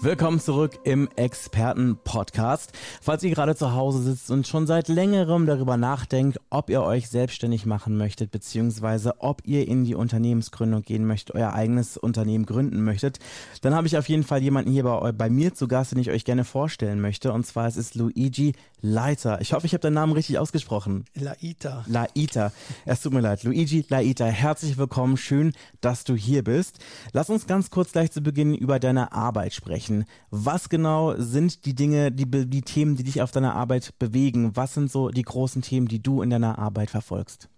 Willkommen zurück im Experten-Podcast. Falls ihr gerade zu Hause sitzt und schon seit längerem darüber nachdenkt, ob ihr euch selbstständig machen möchtet, beziehungsweise ob ihr in die Unternehmensgründung gehen möchtet, euer eigenes Unternehmen gründen möchtet, dann habe ich auf jeden Fall jemanden hier bei, bei mir zu Gast, den ich euch gerne vorstellen möchte. Und zwar es ist Luigi Leiter. Ich hoffe, ich habe deinen Namen richtig ausgesprochen. Laita. Laita. Es tut mir leid. Luigi Laita, herzlich willkommen. Schön, dass du hier bist. Lass uns ganz kurz gleich zu Beginn über deine Arbeit sprechen sprechen. Was genau sind die Dinge, die, die Themen, die dich auf deiner Arbeit bewegen? Was sind so die großen Themen, die du in deiner Arbeit verfolgst?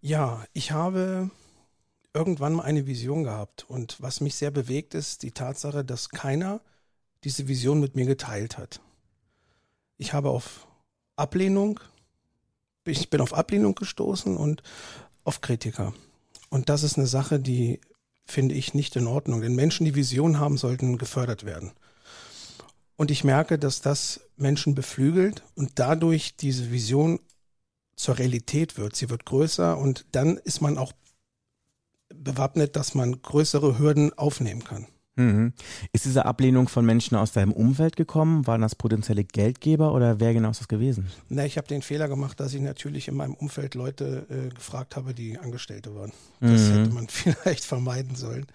Ja, ich habe irgendwann mal eine Vision gehabt und was mich sehr bewegt ist die Tatsache, dass keiner diese Vision mit mir geteilt hat. Ich habe auf Ablehnung, ich bin auf Ablehnung gestoßen und auf Kritiker. Und das ist eine Sache, die finde ich nicht in Ordnung. Denn Menschen, die Vision haben, sollten gefördert werden. Und ich merke, dass das Menschen beflügelt und dadurch diese Vision zur Realität wird. Sie wird größer und dann ist man auch bewappnet, dass man größere Hürden aufnehmen kann. Mhm. Ist diese Ablehnung von Menschen aus deinem Umfeld gekommen? Waren das potenzielle Geldgeber oder wer genau ist das gewesen? Na, ich habe den Fehler gemacht, dass ich natürlich in meinem Umfeld Leute äh, gefragt habe, die Angestellte waren. Das mhm. hätte man vielleicht vermeiden sollen.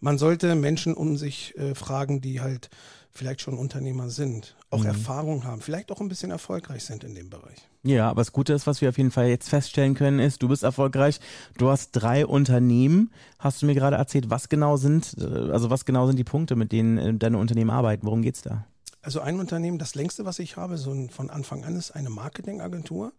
Man sollte Menschen um sich äh, fragen, die halt vielleicht schon Unternehmer sind, auch mhm. Erfahrung haben, vielleicht auch ein bisschen erfolgreich sind in dem Bereich. Ja, aber das Gute ist, was wir auf jeden Fall jetzt feststellen können, ist, du bist erfolgreich. Du hast drei Unternehmen. Hast du mir gerade erzählt, was genau sind, äh, also was genau sind die Punkte, mit denen äh, deine Unternehmen arbeiten? Worum geht's da? Also ein Unternehmen, das längste, was ich habe, so von Anfang an ist eine Marketingagentur.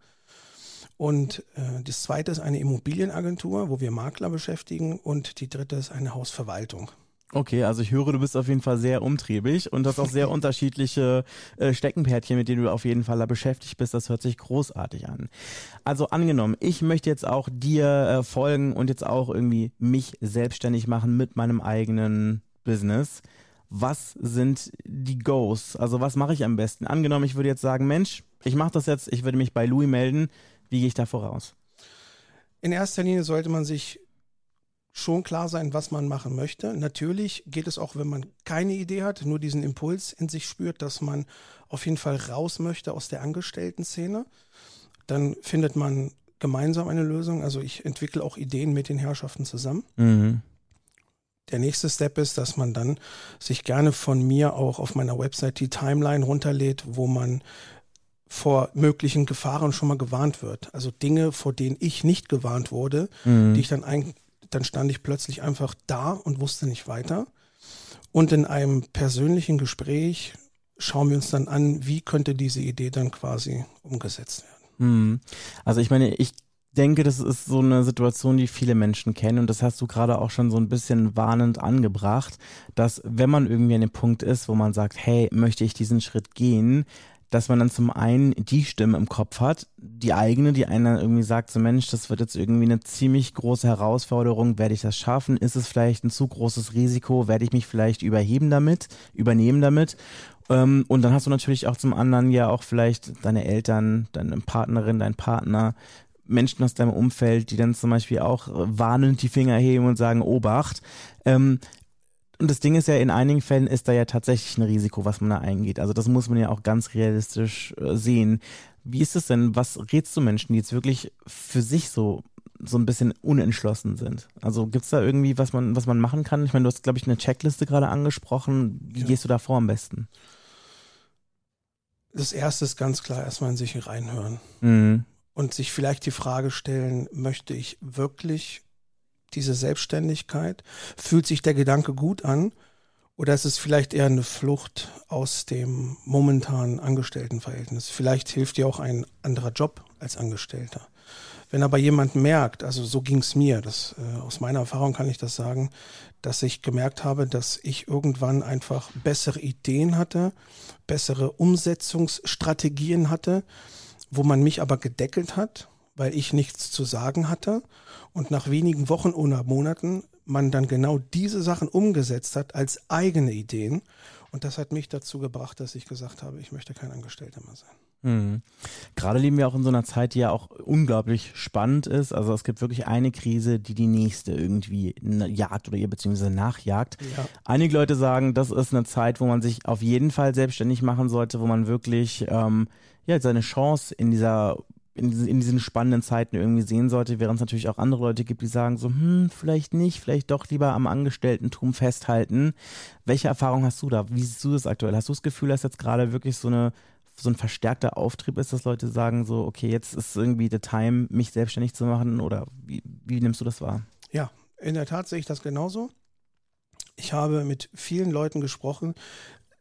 Und äh, das zweite ist eine Immobilienagentur, wo wir Makler beschäftigen. Und die dritte ist eine Hausverwaltung. Okay, also ich höre, du bist auf jeden Fall sehr umtriebig und hast auch sehr unterschiedliche äh, Steckenpferdchen, mit denen du auf jeden Fall da beschäftigt bist. Das hört sich großartig an. Also angenommen, ich möchte jetzt auch dir äh, folgen und jetzt auch irgendwie mich selbstständig machen mit meinem eigenen Business. Was sind die Goes? Also was mache ich am besten? Angenommen, ich würde jetzt sagen, Mensch, ich mache das jetzt, ich würde mich bei Louis melden. Wie gehe ich da voraus? In erster Linie sollte man sich schon klar sein, was man machen möchte. Natürlich geht es auch, wenn man keine Idee hat, nur diesen Impuls in sich spürt, dass man auf jeden Fall raus möchte aus der Angestellten-Szene. Dann findet man gemeinsam eine Lösung. Also ich entwickle auch Ideen mit den Herrschaften zusammen. Mhm. Der nächste Step ist, dass man dann sich gerne von mir auch auf meiner Website die Timeline runterlädt, wo man vor möglichen Gefahren schon mal gewarnt wird. Also Dinge, vor denen ich nicht gewarnt wurde, mhm. die ich dann ein, dann stand ich plötzlich einfach da und wusste nicht weiter. Und in einem persönlichen Gespräch schauen wir uns dann an, wie könnte diese Idee dann quasi umgesetzt werden. Hm. Also ich meine, ich denke, das ist so eine Situation, die viele Menschen kennen und das hast du gerade auch schon so ein bisschen warnend angebracht, dass wenn man irgendwie an dem Punkt ist, wo man sagt, hey, möchte ich diesen Schritt gehen, dass man dann zum einen die Stimme im Kopf hat, die eigene, die dann irgendwie sagt, so Mensch, das wird jetzt irgendwie eine ziemlich große Herausforderung, werde ich das schaffen? Ist es vielleicht ein zu großes Risiko? Werde ich mich vielleicht überheben damit, übernehmen damit? Ähm, und dann hast du natürlich auch zum anderen ja auch vielleicht deine Eltern, deine Partnerin, dein Partner, Menschen aus deinem Umfeld, die dann zum Beispiel auch warnend die Finger heben und sagen, Obacht. Ähm, und das Ding ist ja, in einigen Fällen ist da ja tatsächlich ein Risiko, was man da eingeht. Also das muss man ja auch ganz realistisch äh, sehen. Wie ist es denn, was rätst du Menschen, die jetzt wirklich für sich so so ein bisschen unentschlossen sind. Also gibt es da irgendwie, was man, was man machen kann? Ich meine, du hast, glaube ich, eine Checkliste gerade angesprochen. Wie ja. gehst du da vor am besten? Das erste ist ganz klar, erstmal in sich reinhören. Mhm. Und sich vielleicht die Frage stellen, möchte ich wirklich diese Selbstständigkeit? Fühlt sich der Gedanke gut an? Oder ist es vielleicht eher eine Flucht aus dem momentanen Angestelltenverhältnis? Vielleicht hilft dir auch ein anderer Job als Angestellter. Wenn aber jemand merkt, also so ging es mir, das, äh, aus meiner Erfahrung kann ich das sagen, dass ich gemerkt habe, dass ich irgendwann einfach bessere Ideen hatte, bessere Umsetzungsstrategien hatte, wo man mich aber gedeckelt hat, weil ich nichts zu sagen hatte und nach wenigen Wochen oder Monaten man dann genau diese Sachen umgesetzt hat als eigene Ideen. Und das hat mich dazu gebracht, dass ich gesagt habe, ich möchte kein Angestellter mehr sein. Mhm. Gerade leben wir auch in so einer Zeit, die ja auch unglaublich spannend ist. Also es gibt wirklich eine Krise, die die nächste irgendwie jagt oder ihr beziehungsweise nachjagt. Ja. Einige Leute sagen, das ist eine Zeit, wo man sich auf jeden Fall selbstständig machen sollte, wo man wirklich ähm, ja seine Chance in dieser in, in diesen spannenden Zeiten irgendwie sehen sollte, während es natürlich auch andere Leute gibt, die sagen so, hm, vielleicht nicht, vielleicht doch lieber am Angestellten-Tum festhalten. Welche Erfahrung hast du da? Wie siehst du das aktuell? Hast du das Gefühl, dass jetzt gerade wirklich so eine so ein verstärkter Auftrieb ist, dass Leute sagen so, okay, jetzt ist irgendwie der Time, mich selbstständig zu machen oder wie, wie nimmst du das wahr? Ja, in der Tat sehe ich das genauso. Ich habe mit vielen Leuten gesprochen,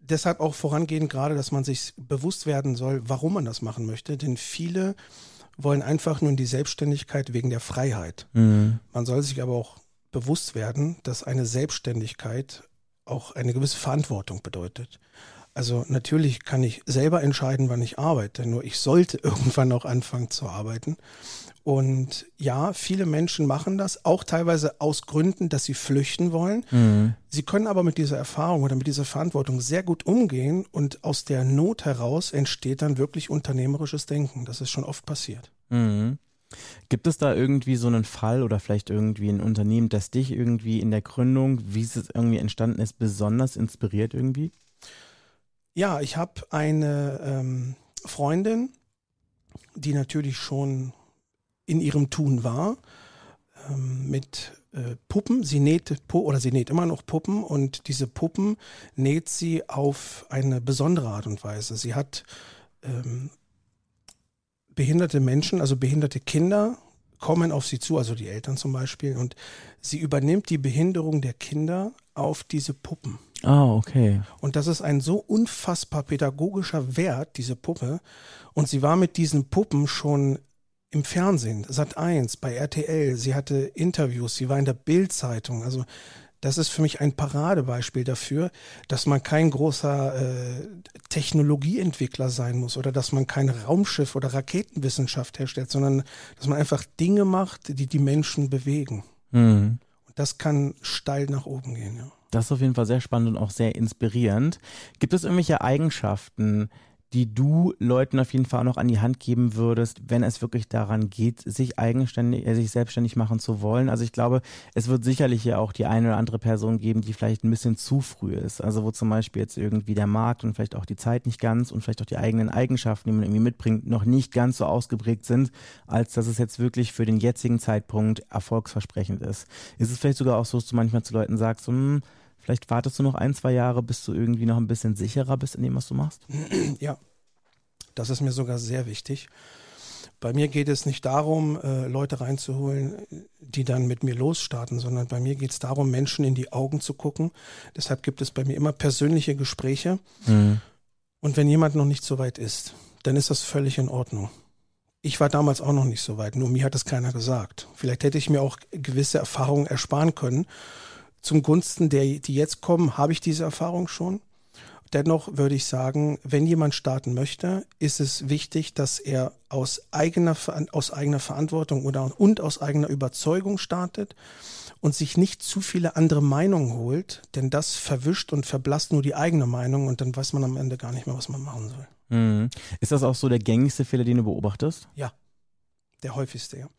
deshalb auch vorangehend gerade, dass man sich bewusst werden soll, warum man das machen möchte, denn viele wollen einfach nur in die Selbstständigkeit wegen der Freiheit. Mhm. Man soll sich aber auch bewusst werden, dass eine Selbstständigkeit auch eine gewisse Verantwortung bedeutet. Also natürlich kann ich selber entscheiden, wann ich arbeite, nur ich sollte irgendwann auch anfangen zu arbeiten. Und ja, viele Menschen machen das, auch teilweise aus Gründen, dass sie flüchten wollen. Mhm. Sie können aber mit dieser Erfahrung oder mit dieser Verantwortung sehr gut umgehen und aus der Not heraus entsteht dann wirklich unternehmerisches Denken. Das ist schon oft passiert. Mhm. Gibt es da irgendwie so einen Fall oder vielleicht irgendwie ein Unternehmen, das dich irgendwie in der Gründung, wie es irgendwie entstanden ist, besonders inspiriert irgendwie? Ja, ich habe eine ähm, Freundin, die natürlich schon in ihrem Tun war, ähm, mit äh, Puppen. Sie näht oder sie näht immer noch Puppen und diese Puppen näht sie auf eine besondere Art und Weise. Sie hat ähm, behinderte Menschen, also behinderte Kinder kommen auf sie zu, also die Eltern zum Beispiel, und sie übernimmt die Behinderung der Kinder auf diese Puppen. Ah, okay. Und das ist ein so unfassbar pädagogischer Wert, diese Puppe. Und sie war mit diesen Puppen schon im Fernsehen, Sat 1, bei RTL. Sie hatte Interviews, sie war in der Bildzeitung. Also das ist für mich ein Paradebeispiel dafür, dass man kein großer äh, Technologieentwickler sein muss oder dass man kein Raumschiff oder Raketenwissenschaft herstellt, sondern dass man einfach Dinge macht, die die Menschen bewegen. Mhm. Und das kann steil nach oben gehen, ja. Das ist auf jeden Fall sehr spannend und auch sehr inspirierend. Gibt es irgendwelche Eigenschaften, die du Leuten auf jeden Fall noch an die Hand geben würdest, wenn es wirklich daran geht, sich eigenständig, äh, sich selbstständig machen zu wollen? Also ich glaube, es wird sicherlich ja auch die eine oder andere Person geben, die vielleicht ein bisschen zu früh ist. Also wo zum Beispiel jetzt irgendwie der Markt und vielleicht auch die Zeit nicht ganz und vielleicht auch die eigenen Eigenschaften, die man irgendwie mitbringt, noch nicht ganz so ausgeprägt sind, als dass es jetzt wirklich für den jetzigen Zeitpunkt erfolgsversprechend ist. Ist es vielleicht sogar auch so, dass du manchmal zu Leuten sagst, so, hm, Vielleicht wartest du noch ein, zwei Jahre, bis du irgendwie noch ein bisschen sicherer bist in dem, was du machst? Ja, das ist mir sogar sehr wichtig. Bei mir geht es nicht darum, äh, Leute reinzuholen, die dann mit mir losstarten, sondern bei mir geht es darum, Menschen in die Augen zu gucken. Deshalb gibt es bei mir immer persönliche Gespräche. Mhm. Und wenn jemand noch nicht so weit ist, dann ist das völlig in Ordnung. Ich war damals auch noch nicht so weit, nur mir hat es keiner gesagt. Vielleicht hätte ich mir auch gewisse Erfahrungen ersparen können zum Gunsten der, die jetzt kommen, habe ich diese Erfahrung schon. Dennoch würde ich sagen, wenn jemand starten möchte, ist es wichtig, dass er aus eigener, aus eigener Verantwortung oder, und aus eigener Überzeugung startet und sich nicht zu viele andere Meinungen holt, denn das verwischt und verblasst nur die eigene Meinung und dann weiß man am Ende gar nicht mehr, was man machen soll. Mhm. Ist das auch so der gängigste Fehler, den du beobachtest? Ja, der häufigste, ja.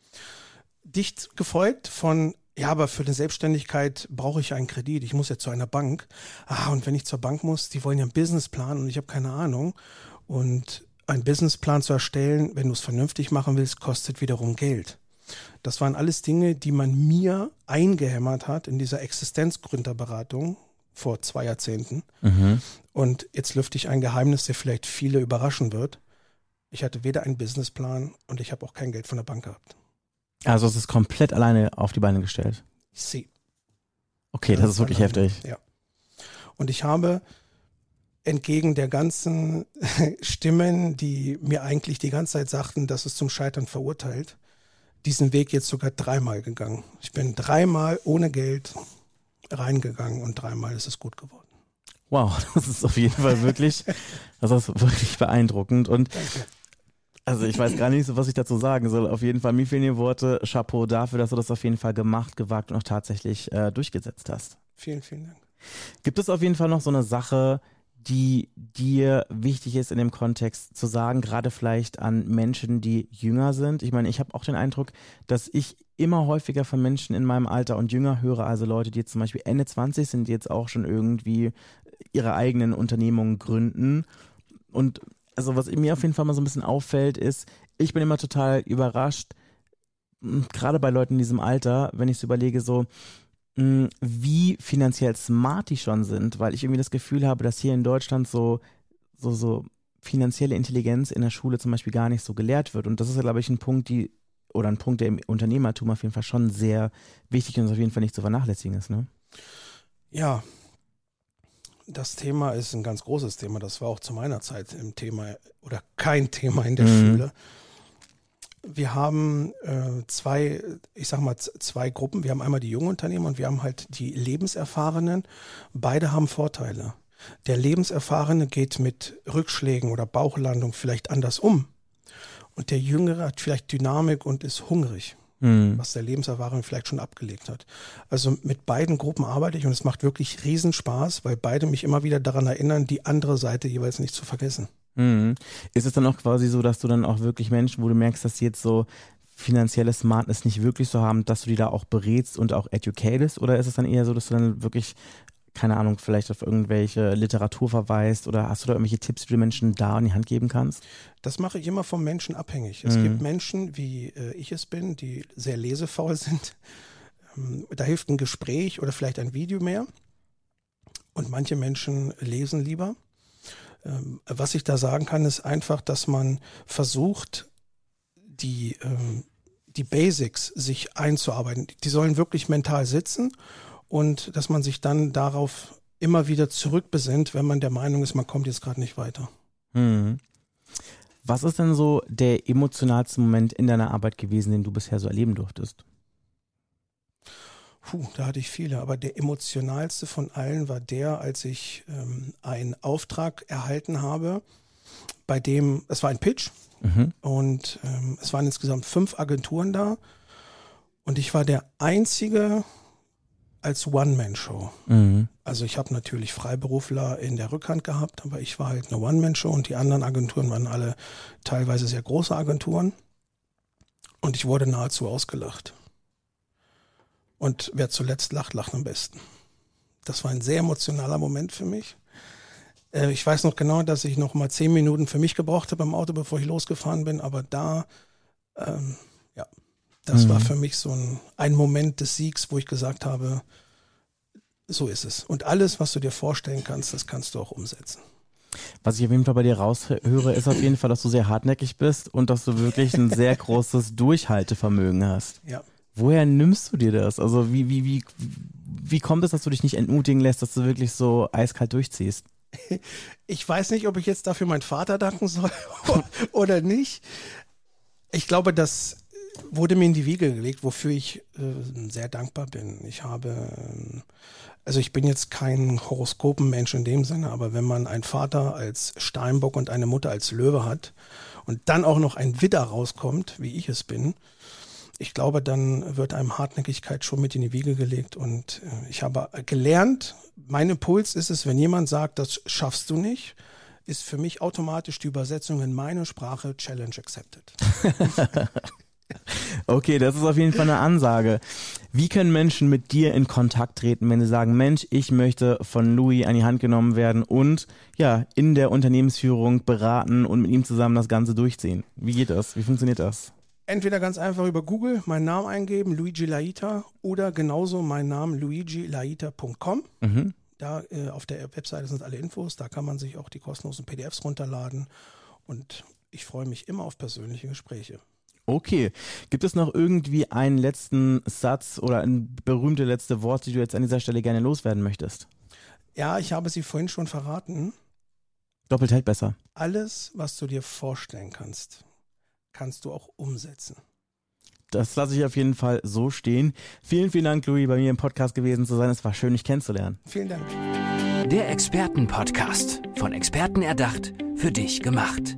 Dicht gefolgt von ja, aber für eine Selbstständigkeit brauche ich einen Kredit. Ich muss ja zu einer Bank. Ah, und wenn ich zur Bank muss, die wollen ja einen Businessplan und ich habe keine Ahnung. Und einen Businessplan zu erstellen, wenn du es vernünftig machen willst, kostet wiederum Geld. Das waren alles Dinge, die man mir eingehämmert hat in dieser Existenzgründerberatung vor zwei Jahrzehnten. Mhm. Und jetzt lüfte ich ein Geheimnis, der vielleicht viele überraschen wird. Ich hatte weder einen Businessplan und ich habe auch kein Geld von der Bank gehabt. Also es ist komplett alleine auf die Beine gestellt. Sie. Okay, das, das ist wirklich heftig. Ja. Und ich habe entgegen der ganzen Stimmen, die mir eigentlich die ganze Zeit sagten, dass es zum Scheitern verurteilt, diesen Weg jetzt sogar dreimal gegangen. Ich bin dreimal ohne Geld reingegangen und dreimal ist es gut geworden. Wow, das ist auf jeden Fall wirklich, das ist wirklich beeindruckend. Und Danke Also ich weiß gar nicht so, was ich dazu sagen soll. Auf jeden Fall, mir fehlen die Worte. Chapeau dafür, dass du das auf jeden Fall gemacht, gewagt und auch tatsächlich äh, durchgesetzt hast. Vielen, vielen Dank. Gibt es auf jeden Fall noch so eine Sache, die dir wichtig ist in dem Kontext zu sagen, gerade vielleicht an Menschen, die jünger sind? Ich meine, ich habe auch den Eindruck, dass ich immer häufiger von Menschen in meinem Alter und jünger höre, also Leute, die jetzt zum Beispiel Ende 20 sind, die jetzt auch schon irgendwie ihre eigenen Unternehmungen gründen. Und also was mir auf jeden Fall mal so ein bisschen auffällt, ist, ich bin immer total überrascht, gerade bei Leuten in diesem Alter, wenn ich es überlege, so, wie finanziell smart die schon sind, weil ich irgendwie das Gefühl habe, dass hier in Deutschland so, so, so finanzielle Intelligenz in der Schule zum Beispiel gar nicht so gelehrt wird. Und das ist glaube ich, ein Punkt, die, oder ein Punkt, der im Unternehmertum auf jeden Fall schon sehr wichtig und auf jeden Fall nicht zu vernachlässigen ist, ne? Ja, das Thema ist ein ganz großes Thema. Das war auch zu meiner Zeit im Thema oder kein Thema in der mhm. Schule wir haben äh, zwei, ich sag mal, zwei Gruppen. Wir haben einmal die jungen Unternehmer und wir haben halt die Lebenserfahrenen. Beide haben Vorteile. Der Lebenserfahrene geht mit Rückschlägen oder Bauchlandung vielleicht anders um. Und der Jüngere hat vielleicht Dynamik und ist hungrig, mhm. was der Lebenserfahrene vielleicht schon abgelegt hat. Also mit beiden Gruppen arbeite ich und es macht wirklich Riesenspaß, weil beide mich immer wieder daran erinnern, die andere Seite jeweils nicht zu vergessen. Mhm. Ist es dann auch quasi so, dass du dann auch wirklich Menschen, wo du merkst, dass sie jetzt so finanzielle Smartness nicht wirklich so haben, dass du die da auch berätst und auch educatest? Oder ist es dann eher so, dass du dann wirklich, keine Ahnung, vielleicht auf irgendwelche Literatur verweist oder hast du da irgendwelche Tipps, die du Menschen da in die Hand geben kannst? Das mache ich immer vom Menschen abhängig. Es mhm. gibt Menschen, wie äh, ich es bin, die sehr lesefaul sind. Ähm, da hilft ein Gespräch oder vielleicht ein Video mehr. Und manche Menschen lesen lieber. Ähm, was ich da sagen kann, ist einfach, dass man versucht, die, ähm, die Basics sich einzuarbeiten. Die sollen wirklich mental sitzen und dass man sich dann darauf immer wieder zurückbesinnt, wenn man der Meinung ist, man kommt jetzt gerade nicht weiter. Mhm. Was ist denn so der emotionalste Moment in deiner Arbeit gewesen, den du bisher so erleben durftest? Puh, da hatte ich viele, aber der emotionalste von allen war der, als ich ähm, einen Auftrag erhalten habe, bei dem, es war ein Pitch mhm. und ähm, es waren insgesamt fünf Agenturen da und ich war der einzige als One-Man-Show. Mhm. Also ich habe natürlich Freiberufler in der Rückhand gehabt, aber ich war halt eine One-Man-Show und die anderen Agenturen waren alle teilweise sehr große Agenturen und ich wurde nahezu ausgelacht. Und wer zuletzt lacht, lacht am besten. Das war ein sehr emotionaler Moment für mich. Äh, ich weiß noch genau, dass ich noch mal zehn Minuten für mich gebraucht habe im Auto, bevor ich losgefahren bin. Aber da, ähm, das mhm. war für mich so ein, ein Moment des Siegs, wo ich gesagt habe, so ist es. Und alles, was du dir vorstellen kannst, das kannst du auch umsetzen. Was ich auf jeden Fall bei dir raushöre, ist auf jeden Fall, dass du sehr hartnäckig bist und dass du wirklich ein sehr großes Durchhaltevermögen hast. Ja. Woher nimmst du dir das? Also wie, wie, wie, wie kommt es, dass du dich nicht entmutigen lässt, dass du wirklich so eiskalt durchziehst? Ich weiß nicht, ob ich jetzt dafür meinen Vater danken soll oder nicht. Ich glaube, das wurde mir in die Wiege gelegt, wofür ich äh, sehr dankbar bin. Ich habe, äh, also ich bin jetzt kein Horoskopenmensch in dem Sinne, aber wenn man einen Vater als Steinbock und eine Mutter als Löwe hat und dann auch noch ein Widder rauskommt, wie ich es bin, ich glaube, dann wird einem Hartnäckigkeit schon mit in die Wiege gelegt. Und äh, ich habe gelernt, mein Impuls ist es, wenn jemand sagt, das schaffst du nicht, ist für mich automatisch die Übersetzung in meine Sprache Challenge accepted. okay, das ist auf jeden Fall eine Ansage. Wie können Menschen mit dir in Kontakt treten, wenn sie sagen, Mensch, ich möchte von Louis an die Hand genommen werden und ja, in der Unternehmensführung beraten und mit ihm zusammen das Ganze durchziehen? Wie geht das? Wie funktioniert das? entweder ganz einfach über Google meinen Namen eingeben, Luigi Laita, oder genauso meinen Namen luigilaita.com. Mhm. Da äh, auf der Webseite sind alle Infos, da kann man sich auch die kostenlosen PDFs runterladen und ich freue mich immer auf persönliche Gespräche. Okay. Gibt es noch irgendwie einen letzten Satz oder ein berühmte letzte Wort, die du jetzt an dieser Stelle gerne loswerden möchtest? Ja, ich habe sie vorhin schon verraten. Doppelt hält besser. Alles, was du dir vorstellen kannst, kannst du auch umsetzen. Das lasse ich auf jeden Fall so stehen. Vielen, vielen Dank, Louis, bei mir im Podcast gewesen zu sein. Es war schön, dich kennenzulernen. Vielen Dank. Der Expertenpodcast. Von Experten erdacht, für dich gemacht.